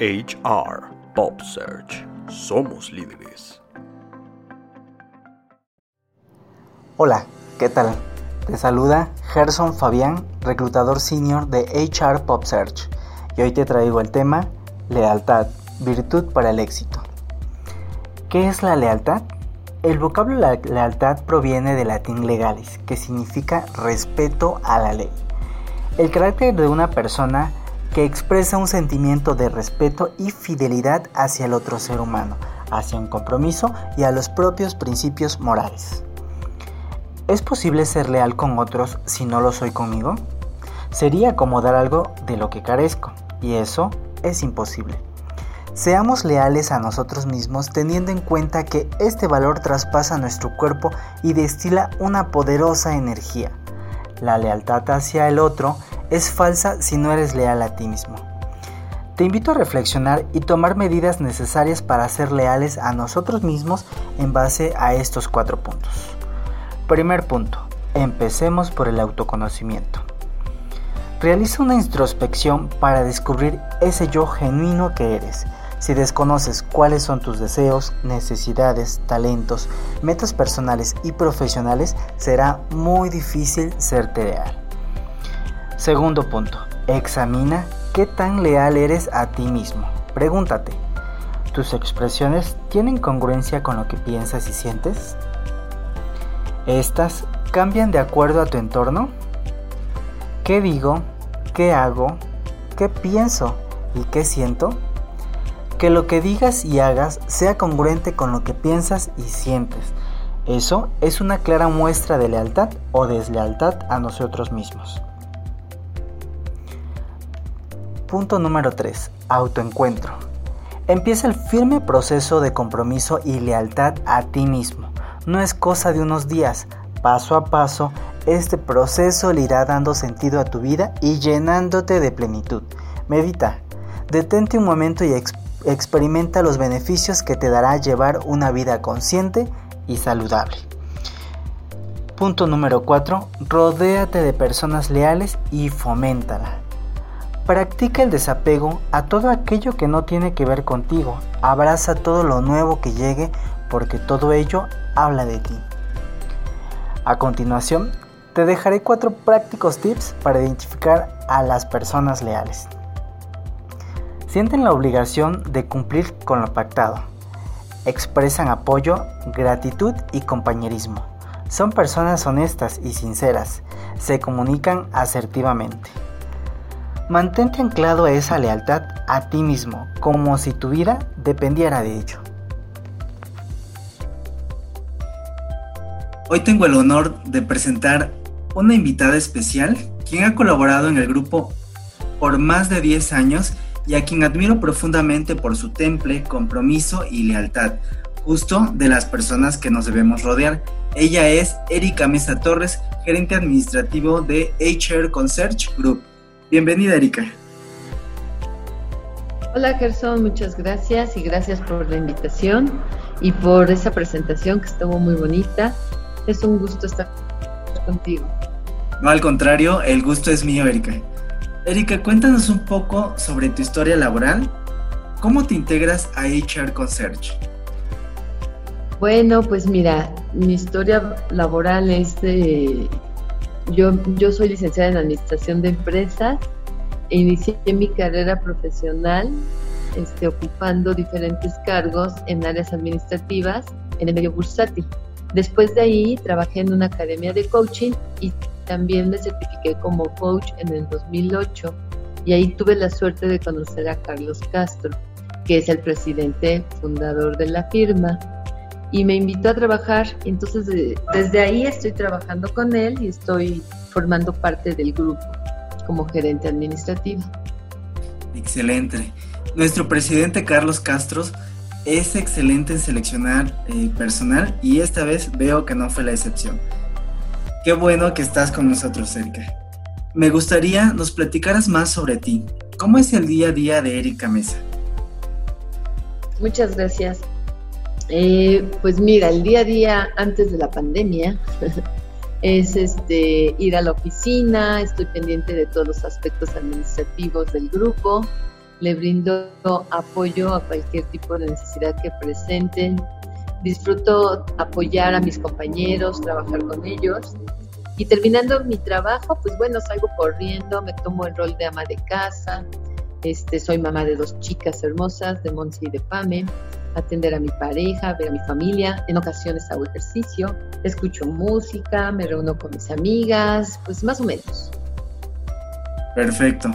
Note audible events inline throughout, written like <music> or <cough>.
HR Pop Search. Somos líderes. Hola, ¿qué tal? Te saluda Gerson Fabián, reclutador senior de HR Pop Search. Y hoy te traigo el tema Lealtad, virtud para el éxito. ¿Qué es la lealtad? El vocablo lealtad proviene del latín legalis, que significa respeto a la ley. El carácter de una persona que expresa un sentimiento de respeto y fidelidad hacia el otro ser humano, hacia un compromiso y a los propios principios morales. ¿Es posible ser leal con otros si no lo soy conmigo? Sería como dar algo de lo que carezco, y eso es imposible. Seamos leales a nosotros mismos teniendo en cuenta que este valor traspasa nuestro cuerpo y destila una poderosa energía. La lealtad hacia el otro es falsa si no eres leal a ti mismo. Te invito a reflexionar y tomar medidas necesarias para ser leales a nosotros mismos en base a estos cuatro puntos. Primer punto. Empecemos por el autoconocimiento. Realiza una introspección para descubrir ese yo genuino que eres. Si desconoces cuáles son tus deseos, necesidades, talentos, metas personales y profesionales, será muy difícil serte leal. Segundo punto, examina qué tan leal eres a ti mismo. Pregúntate, ¿tus expresiones tienen congruencia con lo que piensas y sientes? ¿Estas cambian de acuerdo a tu entorno? ¿Qué digo? ¿Qué hago? ¿Qué pienso? ¿Y qué siento? Que lo que digas y hagas sea congruente con lo que piensas y sientes. Eso es una clara muestra de lealtad o deslealtad a nosotros mismos. Punto número 3. Autoencuentro. Empieza el firme proceso de compromiso y lealtad a ti mismo. No es cosa de unos días. Paso a paso, este proceso le irá dando sentido a tu vida y llenándote de plenitud. Medita. Detente un momento y experimenta los beneficios que te dará llevar una vida consciente y saludable. Punto número 4. Rodéate de personas leales y foméntala. Practica el desapego a todo aquello que no tiene que ver contigo. Abraza todo lo nuevo que llegue porque todo ello habla de ti. A continuación, te dejaré cuatro prácticos tips para identificar a las personas leales. Sienten la obligación de cumplir con lo pactado. Expresan apoyo, gratitud y compañerismo. Son personas honestas y sinceras. Se comunican asertivamente. Mantente anclado a esa lealtad a ti mismo, como si tu vida dependiera de ello. Hoy tengo el honor de presentar una invitada especial, quien ha colaborado en el grupo por más de 10 años y a quien admiro profundamente por su temple, compromiso y lealtad, justo de las personas que nos debemos rodear. Ella es Erika Mesa Torres, gerente administrativo de HR Concierge Group. Bienvenida, Erika. Hola, Gerson, muchas gracias y gracias por la invitación y por esa presentación que estuvo muy bonita. Es un gusto estar contigo. No, al contrario, el gusto es mío, Erika. Erika, cuéntanos un poco sobre tu historia laboral. ¿Cómo te integras a HR Concierge? Bueno, pues mira, mi historia laboral es de yo, yo soy licenciada en Administración de Empresas. E inicié mi carrera profesional este, ocupando diferentes cargos en áreas administrativas en el medio bursátil. Después de ahí trabajé en una academia de coaching y también me certifiqué como coach en el 2008 y ahí tuve la suerte de conocer a Carlos Castro, que es el presidente fundador de la firma y me invitó a trabajar. Entonces, desde ahí estoy trabajando con él y estoy formando parte del grupo como gerente administrativo. Excelente. Nuestro presidente Carlos Castro es excelente en seleccionar eh, personal y esta vez veo que no fue la excepción. Qué bueno que estás con nosotros, Erika. Me gustaría nos platicaras más sobre ti. ¿Cómo es el día a día de Erika Mesa? Muchas gracias. Eh, pues mira, el día a día antes de la pandemia <laughs> es este ir a la oficina, estoy pendiente de todos los aspectos administrativos del grupo, le brindo apoyo a cualquier tipo de necesidad que presenten. Disfruto apoyar a mis compañeros, trabajar con ellos. Y terminando mi trabajo, pues bueno, salgo corriendo, me tomo el rol de ama de casa. Este, soy mamá de dos chicas hermosas, de Monsi y de Pame. Atender a mi pareja, ver a mi familia. En ocasiones hago ejercicio, escucho música, me reúno con mis amigas, pues más o menos. Perfecto.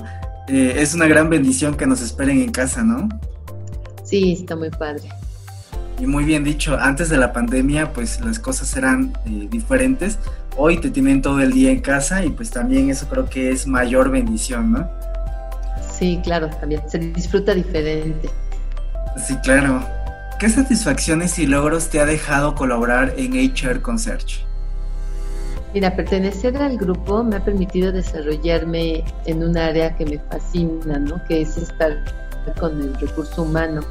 Eh, es una gran bendición que nos esperen en casa, ¿no? Sí, está muy padre. Y muy bien dicho, antes de la pandemia pues las cosas eran eh, diferentes. Hoy te tienen todo el día en casa y pues también eso creo que es mayor bendición, ¿no? Sí, claro, también se disfruta diferente. Sí, claro. ¿Qué satisfacciones y logros te ha dejado colaborar en HR Concierge? Mira, pertenecer al grupo me ha permitido desarrollarme en un área que me fascina, ¿no? Que es estar con el recurso humano,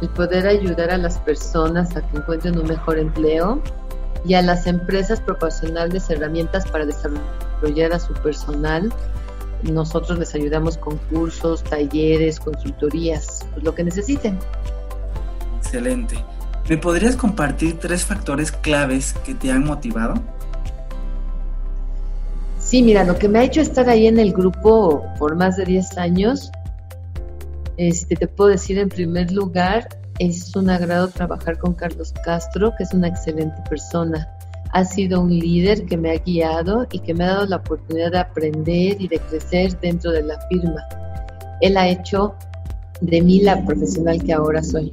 el poder ayudar a las personas a que encuentren un mejor empleo y a las empresas proporcionarles herramientas para desarrollar a su personal. Nosotros les ayudamos con cursos, talleres, consultorías, pues lo que necesiten. Excelente. ¿Me podrías compartir tres factores claves que te han motivado? Sí, mira, lo que me ha hecho estar ahí en el grupo por más de 10 años, este, te puedo decir en primer lugar, es un agrado trabajar con Carlos Castro, que es una excelente persona. Ha sido un líder que me ha guiado y que me ha dado la oportunidad de aprender y de crecer dentro de la firma. Él ha hecho de mí la profesional que ahora soy.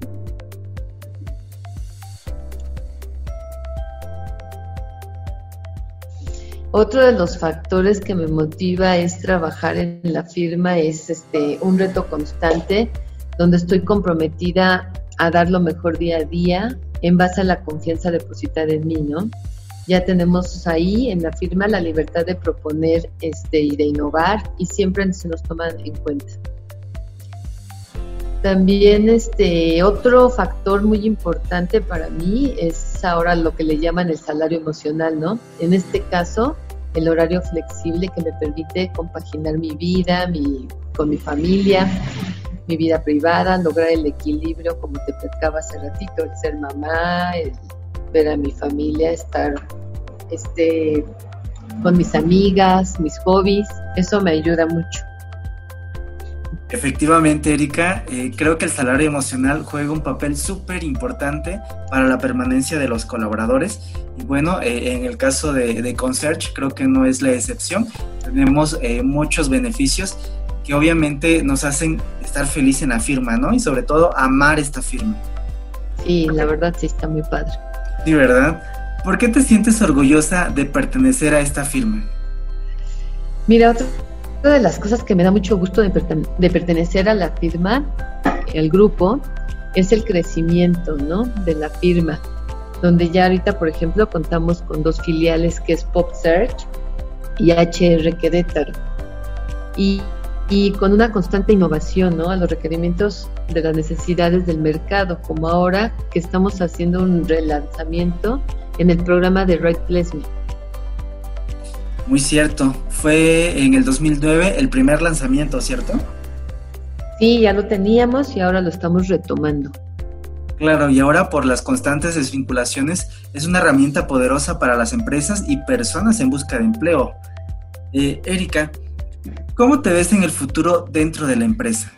Otro de los factores que me motiva es trabajar en la firma, es este, un reto constante donde estoy comprometida a dar lo mejor día a día en base a la confianza depositada en mí, ¿no? Ya tenemos ahí en la firma la libertad de proponer este, y de innovar y siempre se nos toman en cuenta. También este otro factor muy importante para mí es ahora lo que le llaman el salario emocional, ¿no? En este caso, el horario flexible que me permite compaginar mi vida mi, con mi familia, mi vida privada, lograr el equilibrio, como te platicaba hace ratito, el ser mamá, el ver a mi familia, estar este, con mis amigas, mis hobbies, eso me ayuda mucho. Efectivamente, Erika, eh, creo que el salario emocional juega un papel súper importante para la permanencia de los colaboradores. Y bueno, eh, en el caso de, de Concierge, creo que no es la excepción. Tenemos eh, muchos beneficios que obviamente nos hacen estar felices en la firma, ¿no? Y sobre todo amar esta firma. Sí, la verdad sí está muy padre. Sí, ¿verdad? ¿Por qué te sientes orgullosa de pertenecer a esta firma? Mira, otra de las cosas que me da mucho gusto de, de pertenecer a la firma, el grupo, es el crecimiento, ¿no? De la firma, donde ya ahorita, por ejemplo, contamos con dos filiales que es Pop Search y HR Querétaro. Y y con una constante innovación ¿no? a los requerimientos de las necesidades del mercado, como ahora que estamos haciendo un relanzamiento en el programa de Right Placement. Muy cierto, fue en el 2009 el primer lanzamiento, ¿cierto? Sí, ya lo teníamos y ahora lo estamos retomando. Claro, y ahora por las constantes desvinculaciones es una herramienta poderosa para las empresas y personas en busca de empleo. Eh, Erika, ¿Cómo te ves en el futuro dentro de la empresa?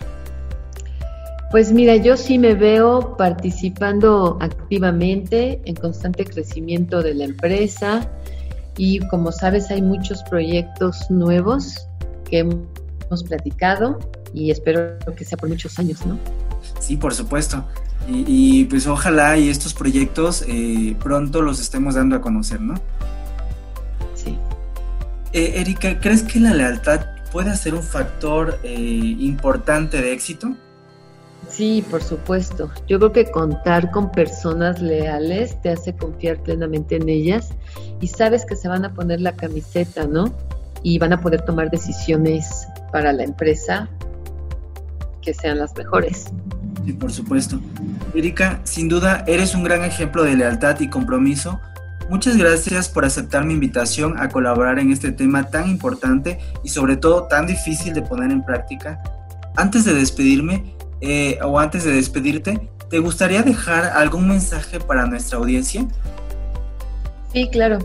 Pues mira, yo sí me veo participando activamente en constante crecimiento de la empresa y como sabes hay muchos proyectos nuevos que hemos platicado y espero que sea por muchos años, ¿no? Sí, por supuesto. Y, pues ojalá y estos proyectos eh, pronto los estemos dando a conocer, ¿no? Sí. Eh, Erika, ¿crees que la lealtad puede ser un factor eh, importante de éxito? Sí, por supuesto. Yo creo que contar con personas leales te hace confiar plenamente en ellas y sabes que se van a poner la camiseta, ¿no? Y van a poder tomar decisiones para la empresa que sean las mejores. Sí, por supuesto. Erika, sin duda eres un gran ejemplo de lealtad y compromiso Muchas gracias por aceptar mi invitación a colaborar en este tema tan importante y sobre todo tan difícil de poner en práctica. antes de despedirme eh, o antes de despedirte, ¿te gustaría dejar algún mensaje para nuestra audiencia? Sí, claro.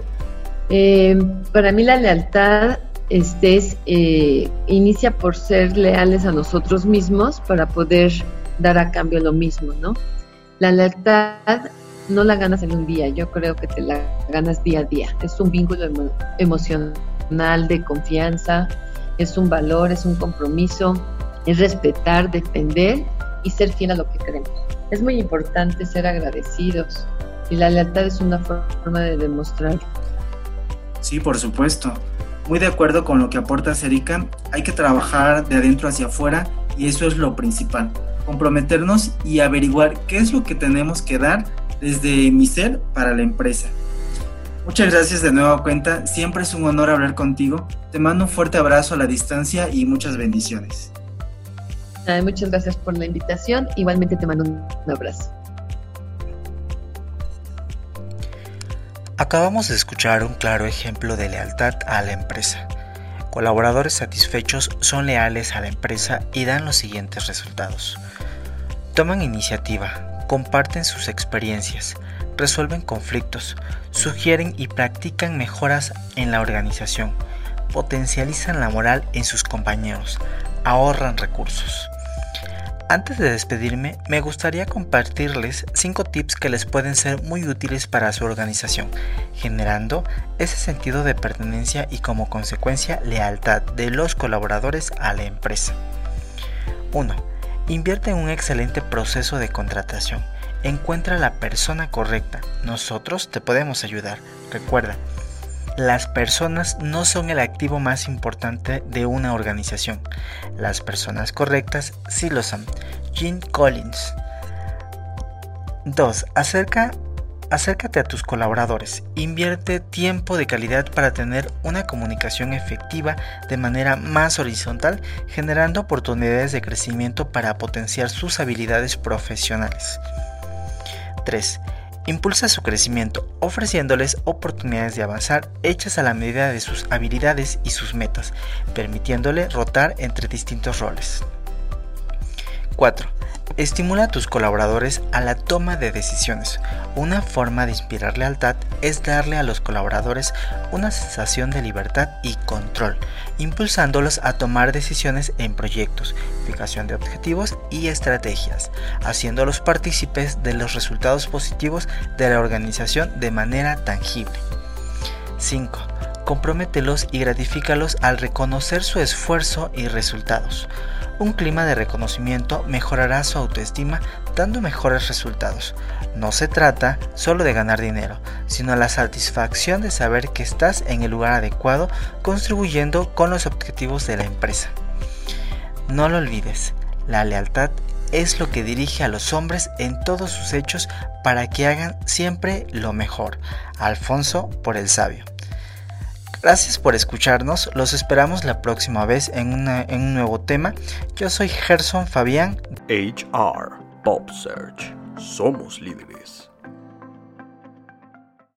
Eh, para mí la lealtad este es, eh, inicia por ser leales a nosotros mismos para poder dar a cambio lo mismo, ¿no? La lealtad no la ganas en un día, yo creo que te la ganas día a día. Es un vínculo emocional de confianza, es un valor, es un compromiso, es respetar, defender y ser fiel a lo que queremos. Es muy importante ser agradecidos y la lealtad es una forma de demostrarlo. Sí, por supuesto. Muy de acuerdo con lo que aporta Erika. Hay que trabajar de adentro hacia afuera y eso es lo principal. Comprometernos y averiguar qué es lo que tenemos que dar desde mi ser para la empresa. Muchas gracias de nuevo cuenta, siempre es un honor hablar contigo. Te mando un fuerte abrazo a la distancia y muchas bendiciones. Muchas gracias por la invitación, igualmente te mando un abrazo. Acabamos de escuchar un claro ejemplo de lealtad a la empresa. Colaboradores satisfechos son leales a la empresa y dan los siguientes resultados. Toman iniciativa, comparten sus experiencias, resuelven conflictos, sugieren y practican mejoras en la organización, potencializan la moral en sus compañeros, ahorran recursos. Antes de despedirme, me gustaría compartirles 5 tips que les pueden ser muy útiles para su organización, generando ese sentido de pertenencia y como consecuencia lealtad de los colaboradores a la empresa. 1. Invierte en un excelente proceso de contratación. Encuentra la persona correcta. Nosotros te podemos ayudar. Recuerda, las personas no son el activo más importante de una organización. Las personas correctas sí lo son. Jean Collins. 2. Acerca, acércate a tus colaboradores. Invierte tiempo de calidad para tener una comunicación efectiva de manera más horizontal, generando oportunidades de crecimiento para potenciar sus habilidades profesionales. 3. Impulsa su crecimiento ofreciéndoles oportunidades de avanzar hechas a la medida de sus habilidades y sus metas, permitiéndole rotar entre distintos roles. 4. Estimula a tus colaboradores a la toma de decisiones. Una forma de inspirar lealtad es darle a los colaboradores una sensación de libertad y control, impulsándolos a tomar decisiones en proyectos, fijación de objetivos y estrategias, haciéndolos partícipes de los resultados positivos de la organización de manera tangible. 5. Compromételos y gratifícalos al reconocer su esfuerzo y resultados. Un clima de reconocimiento mejorará su autoestima dando mejores resultados. No se trata solo de ganar dinero, sino la satisfacción de saber que estás en el lugar adecuado contribuyendo con los objetivos de la empresa. No lo olvides, la lealtad es lo que dirige a los hombres en todos sus hechos para que hagan siempre lo mejor. Alfonso por el sabio. Gracias por escucharnos, los esperamos la próxima vez en, un nuevo tema. Yo soy Gerson Fabián. HR Pop Search. Somos líderes.